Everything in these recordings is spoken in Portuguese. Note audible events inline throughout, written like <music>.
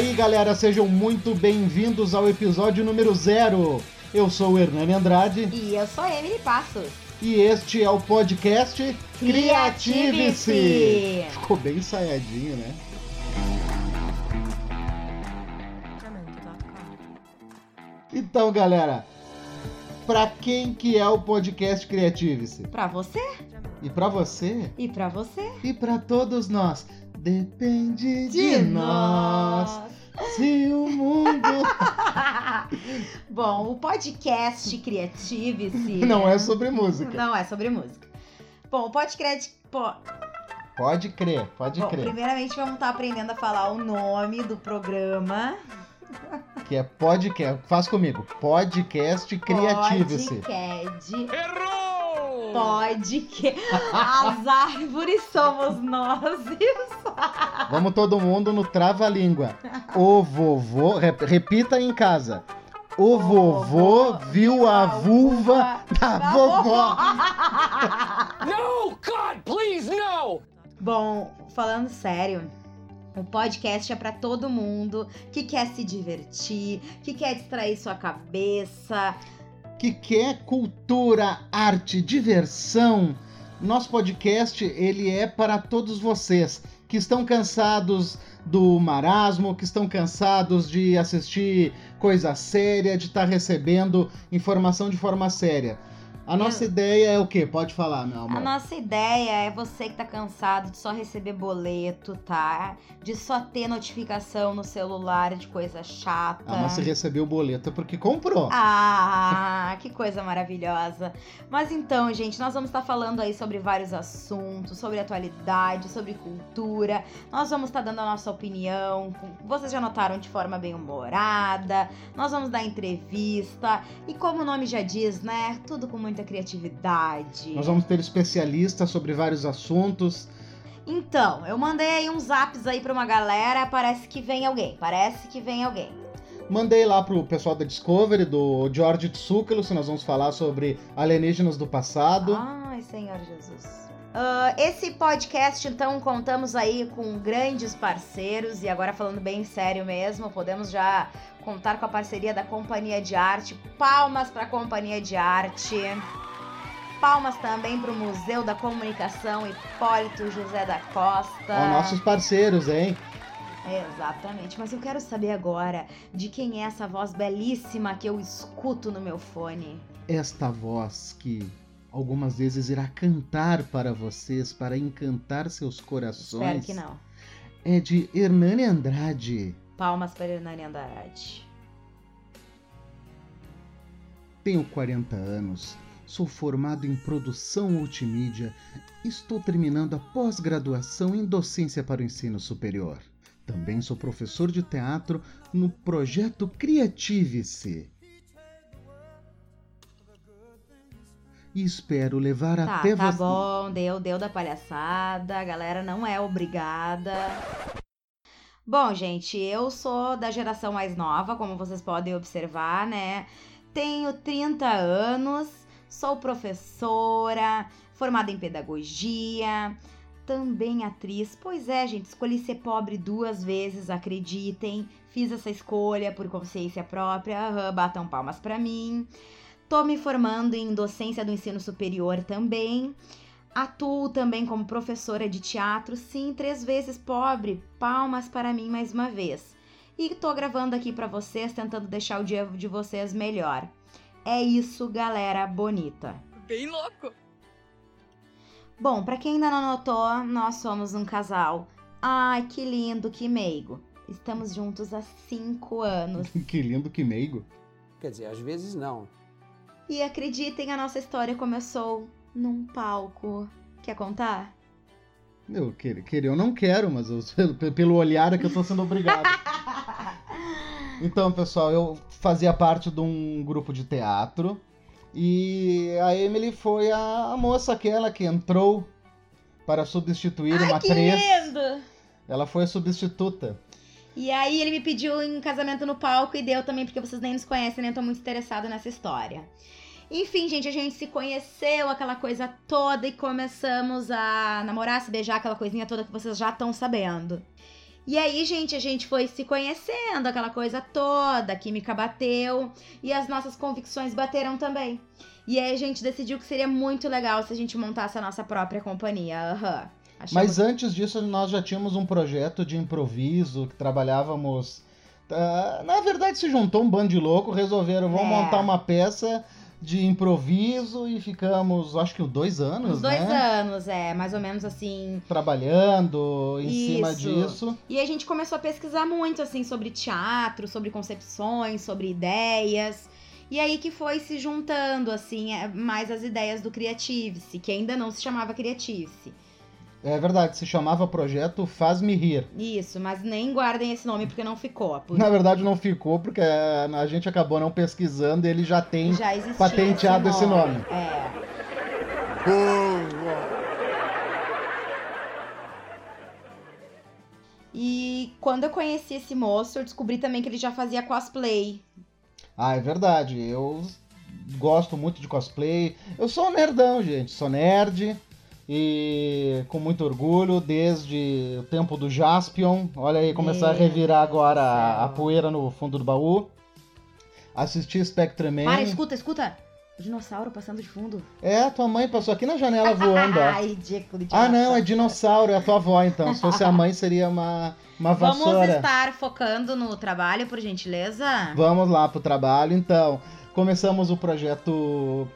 aí, galera, sejam muito bem-vindos ao episódio número zero. Eu sou o Hernani Andrade. E eu sou a Emily Passos. E este é o podcast Criative-se. Ficou bem ensaiadinho, né? Então, galera, pra quem que é o podcast Criative-se? Pra você E pra você? e pra você. E pra todos nós? Depende de, nós. Se o mundo <laughs> Bom, o podcast Criative-se. não é sobre música. Não é sobre música. Bom, o podcast. Pô, Pode crer, pode bom, crer. primeiramente vamos estar aprendendo a falar o nome do programa. Que é podcast. Faz comigo. Podcast Criative-se. Podcast. Errou! Podcast. As árvores somos nós. Isso. <laughs> Vamos todo mundo no trava-língua. O vovô. rep- repita em casa. O vovô viu a vulva da vovó. <laughs> No, God, please, no! Bom, falando sério, o podcast é pra todo mundo que quer se divertir, que quer distrair sua cabeça. Que quer cultura, arte, diversão. Nosso podcast, ele é para todos vocês que estão cansados do marasmo, que estão cansados de assistir coisa séria, de estar recebendo informação de forma séria. A nossa ideia é o quê? Pode falar, meu amor. A nossa ideia é você que tá cansado de só receber boleto, tá? De só ter notificação no celular de coisa chata. Ah, mas você recebeu o boleto é porque comprou. Ah, que coisa maravilhosa. Mas então, gente, nós vamos estar falando aí sobre vários assuntos, sobre atualidade, sobre cultura. Nós vamos estar dando a nossa opinião. Vocês já notaram de forma bem humorada. Nós vamos dar entrevista. E como o nome já diz, né? Tudo com muita criatividade. Nós vamos ter especialistas sobre vários assuntos. Então, eu mandei aí uns zaps aí pra uma galera. Parece que vem alguém. Parece que vem alguém. Mandei lá pro pessoal da Discovery, do George Tsoukalos, que nós vamos falar sobre alienígenas do passado. Ai, Senhor Jesus. Ah, esse podcast, então, contamos aí com grandes parceiros, e agora falando bem sério mesmo, podemos já contar com a parceria da Companhia de Arte. Palmas para a Companhia de Arte. Palmas também para o Museu da Comunicação Hipólito José da Costa. Ó, nossos parceiros, hein? Exatamente, mas eu quero saber agora de quem é essa voz belíssima que eu escuto no meu fone. Esta voz que algumas vezes irá cantar para vocês, para encantar seus Espero corações, que não. é de Hernani Andrade. Palmas para Hernani Andrade. Tenho 40 anos, sou formado em produção multimídia, estou terminando a pós-graduação em docência para o ensino superior. Também sou professor de teatro no projeto Criative-se. E espero levar Tá, até tá você. bom, deu, deu da palhaçada, a galera não é obrigada. Bom, gente, eu sou da geração mais nova, como vocês podem observar, né? Tenho 30 anos, sou professora, formada em pedagogia, também atriz. Pois é, gente, escolhi ser pobre duas vezes, acreditem. Fiz essa escolha por consciência própria, aham, batam palmas pra mim. Tô me formando em docência do ensino superior também. Atuo também como professora de teatro, sim, três vezes pobre. Palmas para mim mais uma vez. E tô gravando aqui para vocês, tentando deixar o dia de vocês melhor. É isso, galera bonita. Bem louco! Bom, pra quem ainda não notou, nós somos um casal. Ai, que lindo, que meigo. Estamos juntos há cinco anos. <laughs> que lindo, que meigo. Quer dizer, às vezes não. E acreditem, a nossa história começou num palco. Quer contar? Eu querer, querer eu não quero, mas eu- <laughs> pelo, pelo olhar é que eu tô sendo obrigado. <laughs> Então, pessoal, eu fazia parte de um grupo de teatro e a Emily foi a, moça aquela que entrou para substituir Ai, uma que atriz. lindo! Ela foi a substituta. E aí ele me pediu em casamento no palco e deu também, porque vocês nem nos conhecem, nem tô muito interessada nessa história. Enfim, gente, a gente se conheceu, aquela coisa toda, e começamos a namorar, se beijar, aquela coisinha toda que vocês já estão sabendo. E aí, gente, a gente foi se conhecendo, aquela coisa toda, a química bateu e as nossas convicções bateram também. E aí a gente decidiu que seria muito legal se a gente montasse a nossa própria companhia. Aham. Achamos- Mas antes disso, nós já tínhamos um projeto de improviso que trabalhávamos. ah, na verdade, se juntou um bando de louco, resolveram, vamos É. montar uma peça de improviso e ficamos, acho que dois anos, Uns dois né? anos, é, mais ou menos assim. Trabalhando em cima Isso. disso. E a gente começou a pesquisar muito, assim, sobre teatro, sobre concepções, sobre ideias. E aí que foi se juntando, assim, é, mais as ideias do Creative-se, que ainda não se chamava Creative-se. É verdade, se chamava projeto Faz-me Rir. Isso, mas nem guardem esse nome porque não ficou. Por... Na verdade, não ficou porque a gente acabou não pesquisando e ele já tem. Já patenteado esse nome. É. E quando eu conheci esse moço, eu descobri também que ele já fazia cosplay. Ah, é verdade. Eu gosto muito de cosplay. Eu sou um nerdão, gente. Sou nerd. E com muito orgulho, desde o tempo do Jaspion. Olha aí, começar a revirar agora a, a poeira no fundo do baú. Assisti Spectreman. Para, escuta, escuta! O dinossauro passando de fundo. É, tua mãe passou aqui na janela <laughs> voando. Ai, ridículo. Ah, não, é dinossauro. é a tua avó, então. Se fosse a mãe, seria uma, uma Vamos vassoura. estar focando no trabalho, por gentileza? Vamos lá pro trabalho, então. Começamos o projeto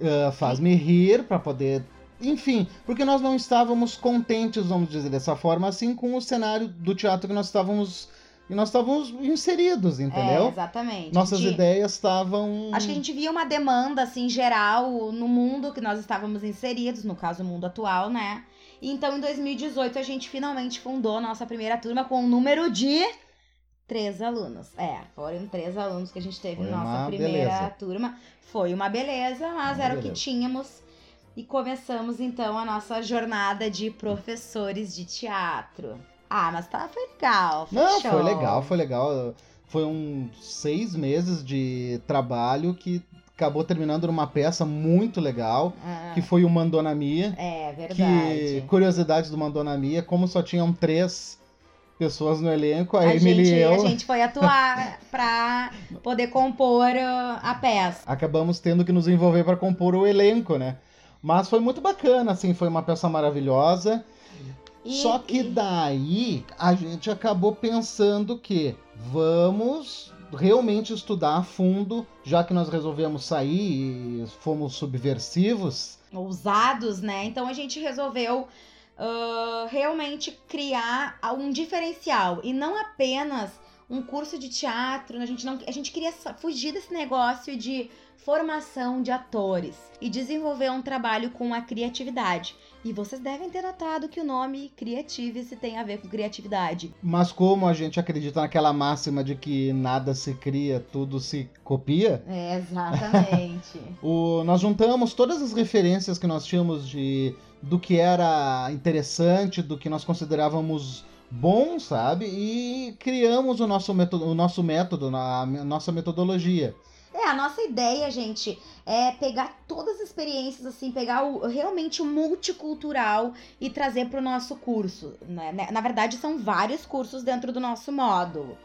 ah, Faz-me Rir para poder. Enfim, porque nós não estávamos contentes, vamos dizer dessa forma, assim, com o cenário do teatro que nós estávamos. que nós estávamos inseridos, É, entendeu? exatamente. Nossas De- ideias estavam. Acho que a gente via uma demanda, assim, geral no mundo que nós estávamos inseridos, no caso, o mundo atual, né? Então, em 2018, a gente finalmente fundou a nossa primeira turma com um número de três alunos. É, foram três alunos que a gente teve Foi na nossa primeira beleza. turma. Foi uma beleza, mas Uma era o que beleza. tínhamos. E começamos, então, a nossa jornada de professores de teatro. Ah, mas tá, foi legal. Foi Não, show. foi legal, foi legal. Foi uns seis meses de trabalho que acabou terminando numa peça muito legal, Ah, que foi o Mandonamia. é, Que, verdade. curiosidades do Mandonamia, como só tinham três pessoas no elenco, a, A Emily gente, e eu a gente foi atuar pra poder compor uh, a peça. acabamos tendo que nos envolver para compor o elenco, né? Mas foi muito bacana, assim, foi uma peça maravilhosa. E- Só que daí a gente acabou pensando que vamos realmente estudar a fundo, já que nós resolvemos sair e fomos subversivos. ousados, né? Então a gente resolveu uh, realmente criar um diferencial e não apenas um curso de teatro. A gente não, a gente queria fugir desse negócio de formação de atores e desenvolver um trabalho com a criatividade. E vocês devem ter notado que o nome Creative-se tem a ver com criatividade. Mas como a gente acredita naquela máxima de que nada se cria, tudo se copia, É, exatamente. <laughs> O- nós juntamos todas as referências que nós tínhamos de do que era interessante, do que nós considerávamos bom, sabe? E criamos o nosso método, o nosso método a nossa metodologia. É, a nossa ideia, gente, é pegar todas as experiências, assim, pegar o, realmente o multicultural e trazer para o nosso curso. Né? Na verdade, são vários cursos dentro do nosso módulo.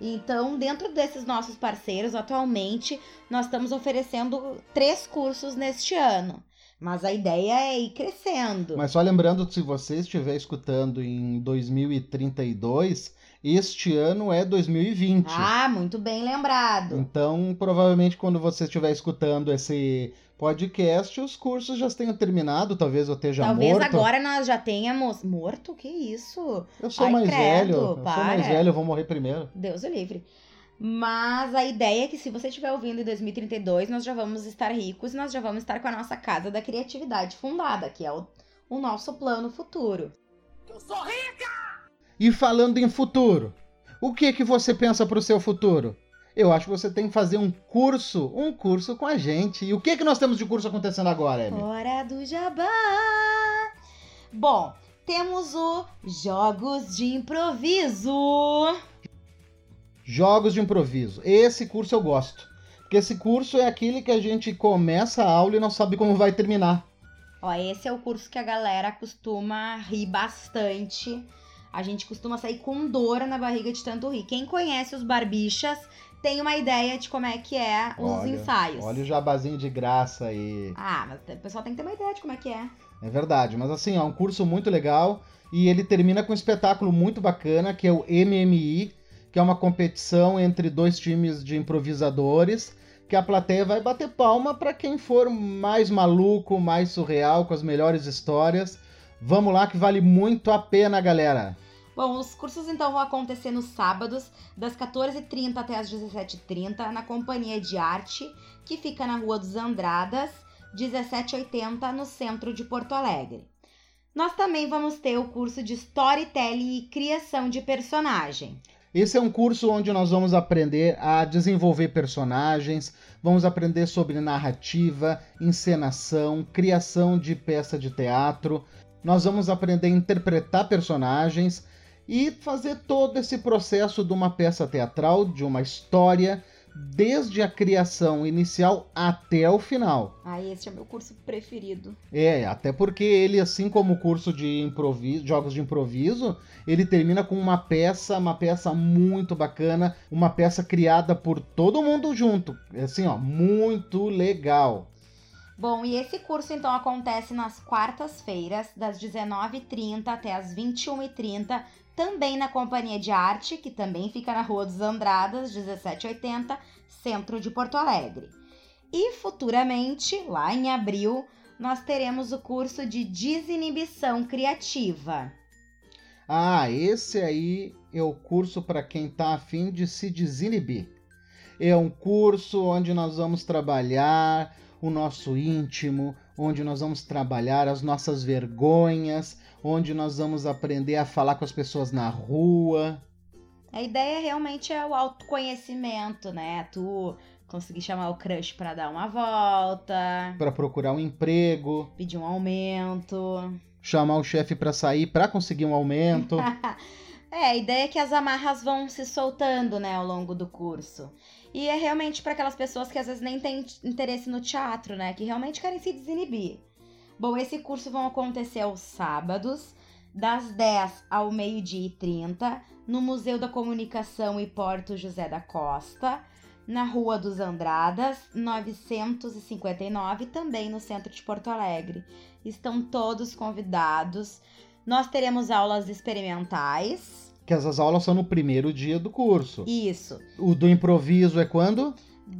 Então, dentro desses nossos parceiros, atualmente, nós estamos oferecendo três cursos neste ano. Mas a ideia é ir crescendo. Mas só lembrando, se você estiver escutando em 2032, este ano é 2020. Ah, muito bem lembrado. Então, provavelmente, quando você estiver escutando esse podcast, os cursos já tenham terminado, talvez eu esteja Talvez morto. agora nós já tenhamos. Morto? Que isso? Eu sou Ai, mais credo, velho. Eu sou para. mais velho, eu vou morrer primeiro. Deus o livre. Mas a ideia é que se você estiver ouvindo em 2032, nós já vamos estar ricos, nós já vamos estar com a nossa casa da criatividade fundada, que é o, o nosso plano futuro. Eu sou rica! E falando em futuro, o que que você pensa pro seu futuro? Eu acho que você tem que fazer um curso, um curso com a gente. E o que que nós temos de curso acontecendo agora, Amy? Hora do jabá! Bom, temos o Jogos de Improviso. Jogos de improviso. Esse curso eu gosto. Porque esse curso é aquele que a gente começa a aula e não sabe como vai terminar. Ó, esse é o curso que a galera costuma rir bastante. A gente costuma sair com dor na barriga de tanto rir. Quem conhece os barbichas tem uma ideia de como é que é os Olha, ensaios. Olha o jabazinho de graça aí. Ah, mas o pessoal tem que ter uma ideia de como é que é. É verdade, mas assim, é um curso muito legal e ele termina com um espetáculo muito bacana que é o MMI, que é uma competição entre dois times de improvisadores, que a plateia vai bater palma para quem for mais maluco, mais surreal, com as melhores histórias. Vamos lá que vale muito a pena, galera. Bom, os cursos então vão acontecer nos sábados, das 14h30 até as 17h30, na Companhia de Arte, que fica na Rua dos Andradas, 1780, no centro de Porto Alegre. Nós também vamos ter o curso de Storytelling e Criação de Personagem. Esse é um curso onde nós vamos aprender a desenvolver personagens, vamos aprender sobre narrativa, encenação, criação de peça de teatro. Nós vamos aprender a interpretar personagens e fazer todo esse processo de uma peça teatral, de uma história, desde a criação inicial até o final. Ah, esse é o meu curso preferido. É, até porque ele, assim como o curso de improviso, jogos de improviso, ele termina com uma peça, uma peça muito bacana, uma peça criada por todo mundo junto. Assim, ó, muito legal. Bom, e esse curso então acontece nas quartas-feiras, das 19h30 até as 21h30, também na Companhia de Arte, que também fica na Rua dos Andradas, 1780, centro de Porto Alegre. E futuramente, lá em abril, nós teremos o curso de desinibição criativa. Ah, esse aí é o curso para quem está afim de se desinibir. É um curso onde nós vamos trabalhar o nosso íntimo, onde nós vamos trabalhar as nossas vergonhas, onde nós vamos aprender a falar com as pessoas na rua. A ideia realmente é o autoconhecimento, né? Tu conseguir chamar o crush para dar uma volta, para procurar um emprego, pedir um aumento, chamar o chefe para sair para conseguir um aumento. <laughs> é, a ideia é que as amarras vão se soltando, né, ao longo do curso. E é realmente para aquelas pessoas que às vezes nem têm interesse no teatro, né, que realmente querem se desinibir. Bom, esse curso vão acontecer aos sábados, das 10 ao meio-dia e 30, no Museu da Comunicação e Porto José da Costa, na Rua dos Andradas, 959, também no centro de Porto Alegre. Estão todos convidados. Nós teremos aulas experimentais. Que essas aulas são no primeiro dia do curso. Isso. O do improviso é quando?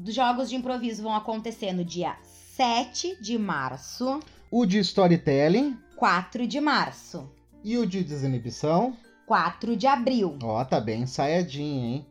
Os jogos de improviso vão acontecer no dia 7 de março. O de storytelling? 4 de março. E o de desinibição? 4 de abril. Ó, oh, tá bem ensaiadinho, hein?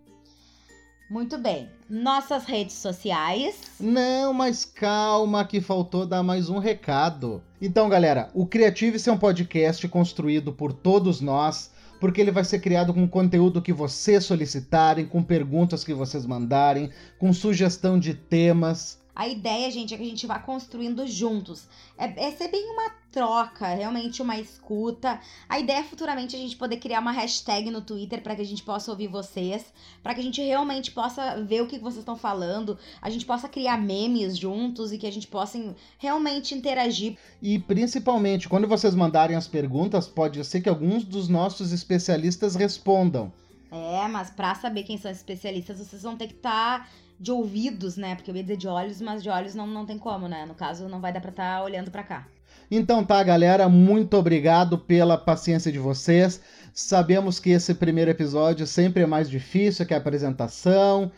Muito bem. Nossas redes sociais. Não, mas calma que faltou dar mais um recado. Então, galera, o Creative é um podcast construído por todos nós, porque ele vai ser criado com conteúdo que vocês solicitarem, com perguntas que vocês mandarem, com sugestão de temas. A ideia, gente, é que a gente vá construindo juntos. É, é ser bem uma troca, realmente uma escuta. A ideia é futuramente a gente poder criar uma hashtag no Twitter para que a gente possa ouvir vocês, para que a gente realmente possa ver o que vocês estão falando, a gente possa criar memes juntos e que a gente possa realmente interagir. E principalmente, quando vocês mandarem as perguntas, pode ser que alguns dos nossos especialistas respondam. É, mas para saber quem são os especialistas, vocês vão ter que estar tá de ouvidos, né? Porque eu ia dizer de olhos, mas de olhos não, não tem como, né? No caso, não vai dar pra estar tá olhando para cá. Então tá, galera, muito obrigado pela paciência de vocês. Sabemos que esse primeiro episódio sempre é mais difícil que a apresentação.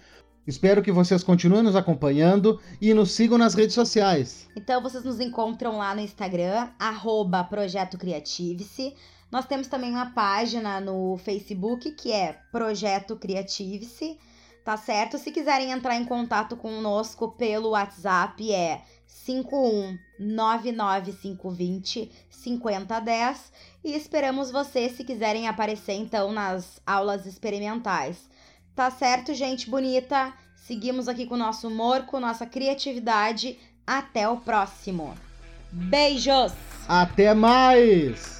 Espero que vocês continuem nos acompanhando e nos sigam nas redes sociais. Então vocês nos encontram lá no Instagram, arroba Projeto Criativice. Nós temos também uma página no Facebook que é Projeto Criativice tá certo? Se quiserem entrar em contato conosco pelo WhatsApp é 5199520 5010 e esperamos vocês se quiserem aparecer então nas aulas experimentais. Tá certo, gente bonita? Seguimos aqui com o nosso humor, com nossa criatividade. Até o próximo. Beijos! Até mais!